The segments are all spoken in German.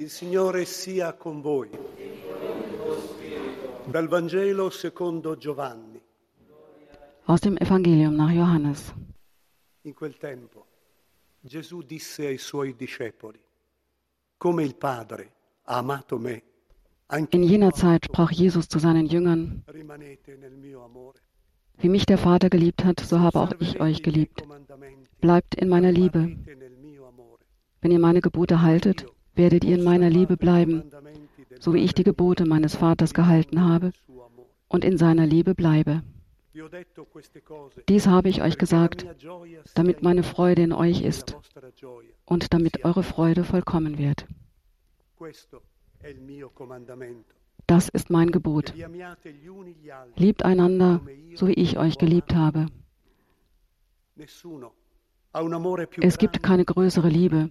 Il Signore sia con voi. Dal Vangelo secondo Giovanni. Aus dem Evangelium nach Johannes. In quel tempo Gesù disse ai suoi discepoli, come il Padre ha amato me, In jener Zeit sprach Jesus zu seinen Jüngern, wie mich der Vater geliebt hat, so habe auch ich euch geliebt. Bleibt in meiner Liebe. Wenn ihr meine Gebote haltet, werdet ihr in meiner Liebe bleiben, so wie ich die Gebote meines Vaters gehalten habe und in seiner Liebe bleibe. Dies habe ich euch gesagt, damit in meine Freude in euch ist und damit eure Freude vollkommen wird. Das ist mein Gebot. Liebt einander, so wie ich euch geliebt habe. Es gibt keine größere Liebe,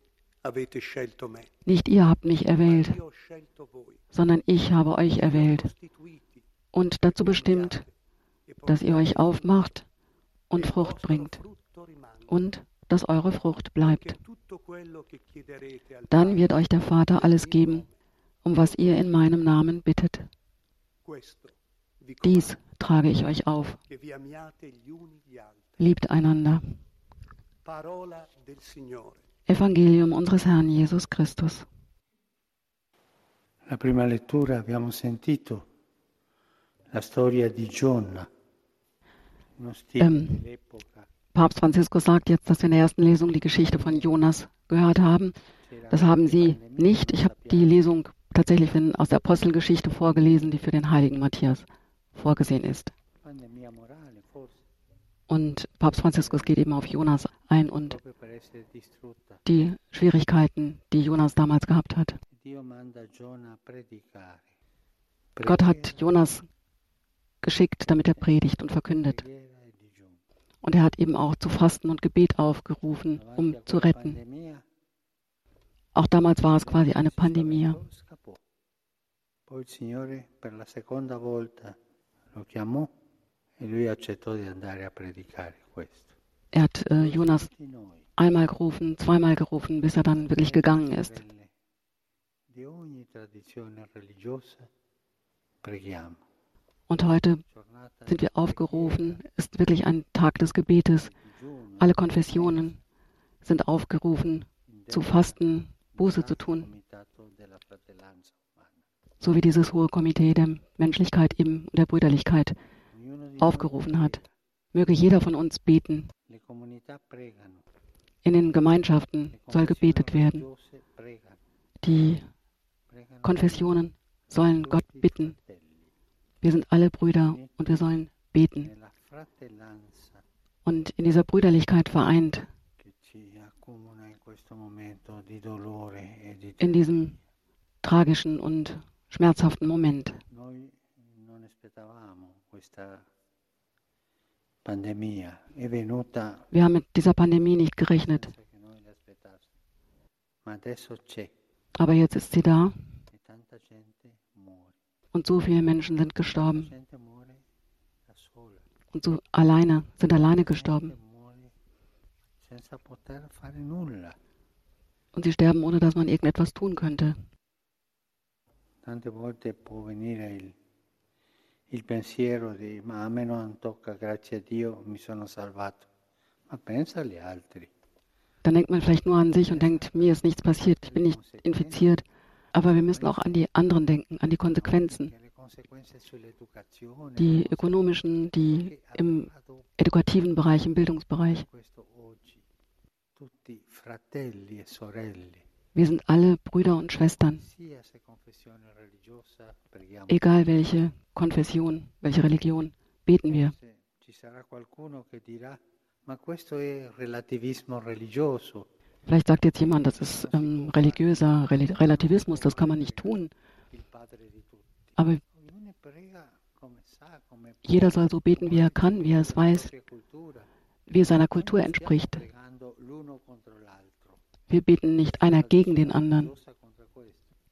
Nicht ihr habt mich erwählt, sondern ich habe euch erwählt und dazu bestimmt, e dass ihr euch aufmacht und e Frucht bringt und dass eure Frucht bleibt. Dann wird euch der Vater alles geben, um was ihr in meinem Namen bittet. Dies trage ich euch auf. Liebt einander. Evangelium unseres Herrn Jesus Christus. La prima lettura abbiamo sentito la storia di Gionna, Ähm. Papst Franziskus sagt jetzt, dass wir in der ersten Lesung die Geschichte von Jonas gehört haben. Das haben Sie nicht. Ich habe die Lesung tatsächlich aus der Apostelgeschichte vorgelesen, die für den heiligen Matthias vorgesehen ist. Und Papst Franziskus geht eben auf Jonas ein und die Schwierigkeiten, die Jonas damals gehabt hat. Gott hat Jonas geschickt, damit er predigt und verkündet. Und er hat eben auch zu Fasten und Gebet aufgerufen, um zu retten. Auch damals war es quasi eine Pandemie. Poi Er hat äh, Jonas einmal gerufen, zweimal gerufen, bis er dann wirklich gegangen ist. Und heute sind wir aufgerufen, ist wirklich ein Tag des Gebetes. Alle Konfessionen sind aufgerufen, zu fasten, Buße zu tun, so wie dieses hohe Komitee der Menschlichkeit eben der Brüderlichkeit aufgerufen hat. Möge jeder von uns beten. In den Gemeinschaften soll gebetet werden. Die Konfessionen sollen Gott bitten. Wir sind alle Brüder und wir sollen beten. Und in dieser Brüderlichkeit vereint, in diesem tragischen und schmerzhaften Moment. Noi non aspettavamo questa pandemia, è venuta Wir haben mit dieser Pandemie nicht gerechnet, aber jetzt ist sie da. E und so viele Menschen sind gestorben. Und so alleine, sind alleine gestorben. und sie sterben, ohne dass man irgendetwas tun könnte. Tante volte può venire il, il pensiero di ma a me non tocca, grazie a Dio mi sono salvato. Ma pensa agli altri. Dann denkt man vielleicht nur an sich und denkt, mir ist nichts passiert, ich bin nicht infiziert. Aber wir müssen auch an die anderen denken, an die Konsequenzen, die ökonomischen, die im edukativen Bereich, im Bildungsbereich. questo oggi. Tutti fratelli e sorelle, Wir sind alle Brüder und Schwestern, egal welche Konfession, welche Religion, beten wir. Vielleicht sagt jetzt jemand, das ist ähm, religiöser Rel Relativismus, das kann man nicht tun. Aber jeder soll so beten, wie er kann, wie er es weiß, wie es seiner Kultur entspricht. Wir beten nicht einer gegen den anderen,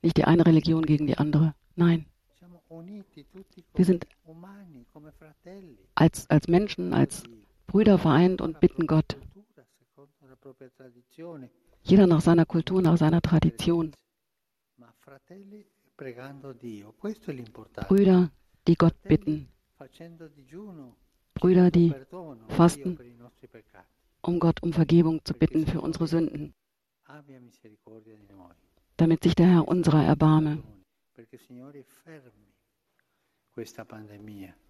nicht die eine Religion gegen die andere. Nein. Wir sind als, als Menschen, als Brüder vereint und bitten Gott. Jeder nach seiner Kultur, nach seiner Tradition. Brüder, die Gott bitten. Brüder, die fasten, um Gott um Vergebung zu bitten für unsere Sünden, damit sich der Herr unserer erbarme,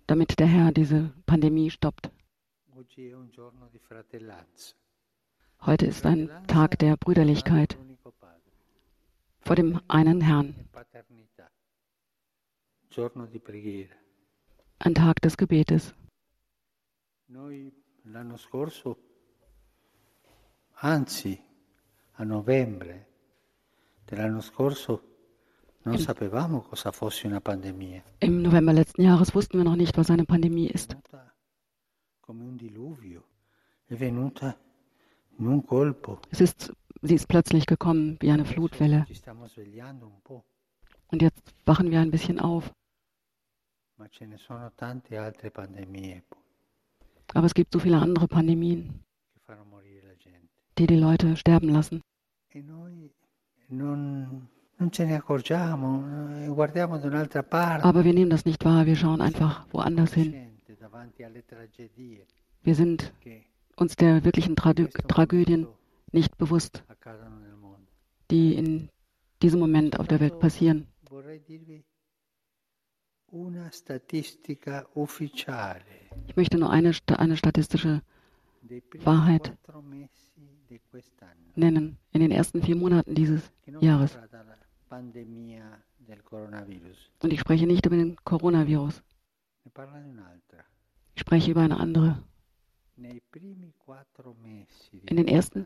damit der Herr diese Pandemie stoppt. Heute ist ein Tag der Brüderlichkeit. vor dem einen Herrn. Ein Tag des Gebetes. Scorso, anzi a novembre dell'anno scorso, non sapevamo cosa fosse una pandemia. Im November letzten Jahres wussten wir noch nicht, was eine Pandemie ist. Come un diluvio, è venuta in un colpo. Es ist, sie ist plötzlich gekommen wie eine Flutwelle. Ci stiamo svegliando un po', Und jetzt wachen wir ein bisschen auf. ma ce ne sono tante altre pandemie poi, Aber es gibt so viele andere Pandemien, die die Leute sterben lassen. Eh. Aber wir nehmen das nicht wahr, wir schauen einfach woanders hin. Wir sind uns der wirklichen Tradu Tragödien nicht bewusst, die in diesem Moment auf der Welt passieren. Ich möchte nur eine, eine statistische Wahrheit. nennen. In den ersten vier Monaten dieses Jahres. Und ich spreche nicht über den Coronavirus. ne. Ich spreche über eine andere. In den ersten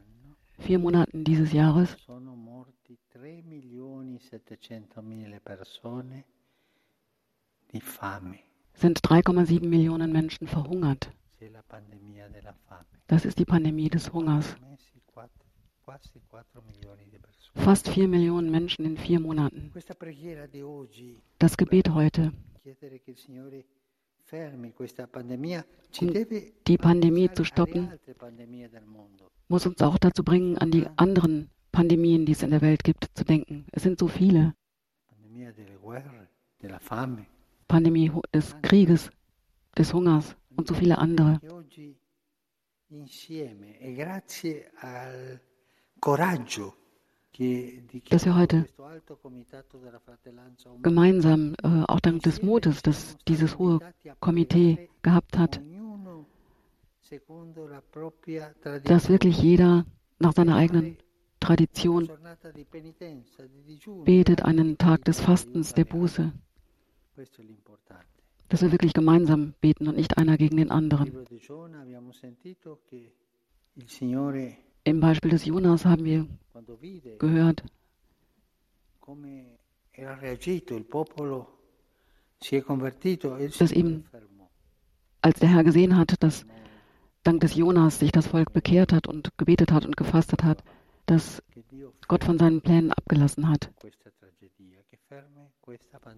vier Monaten dieses Jahres sono morti 3 milioni 700 mila persone di fame. sind 3,7 Millionen Menschen verhungert. Das ist die Pandemie des Hungers. Mesi, quattro- quasi 4 milioni di persone. Fast vier Millionen Menschen in vier Monaten. Das Gebet heute, Um die Pandemie zu stoppen. muss uns auch dazu bringen, an die anderen Pandemien, die es in der Welt gibt, zu denken. Es sind so viele. Pandemie des Krieges, des Hungers und so viele andere. E Dass wir heute Gemeinsam, äh, auch dank des Mutes, das dieses hohe Komitee gehabt hat, dass wirklich jeder nach seiner eigenen Tradition betet, einen Tag des Fastens, der Buße. Dass wir wirklich gemeinsam beten und nicht einer gegen den anderen. Im Beispiel des Jonas haben wir gehört, come era reagito il popolo si è convertito il Das Signore eben- als der Herr gesehen hat, dass dank des Jonas sich das Volk bekehrt hat und gebetet hat und gefastet hat, dass Gott von seinen Plänen abgelassen hat.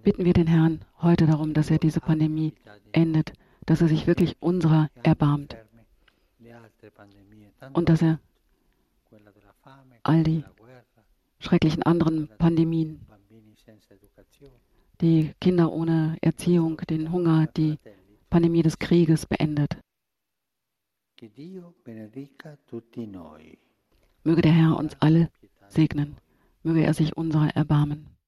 Bitten wir den Herrn heute darum, dass er diese Pandemie endet, dass er sich wirklich unserer erbarmt und dass er all die schrecklichen anderen Pandemien, die Kinder ohne Erziehung, den Hunger, die Pandemie des Krieges beendet. Möge der Herr uns alle segnen. Möge er sich unserer erbarmen.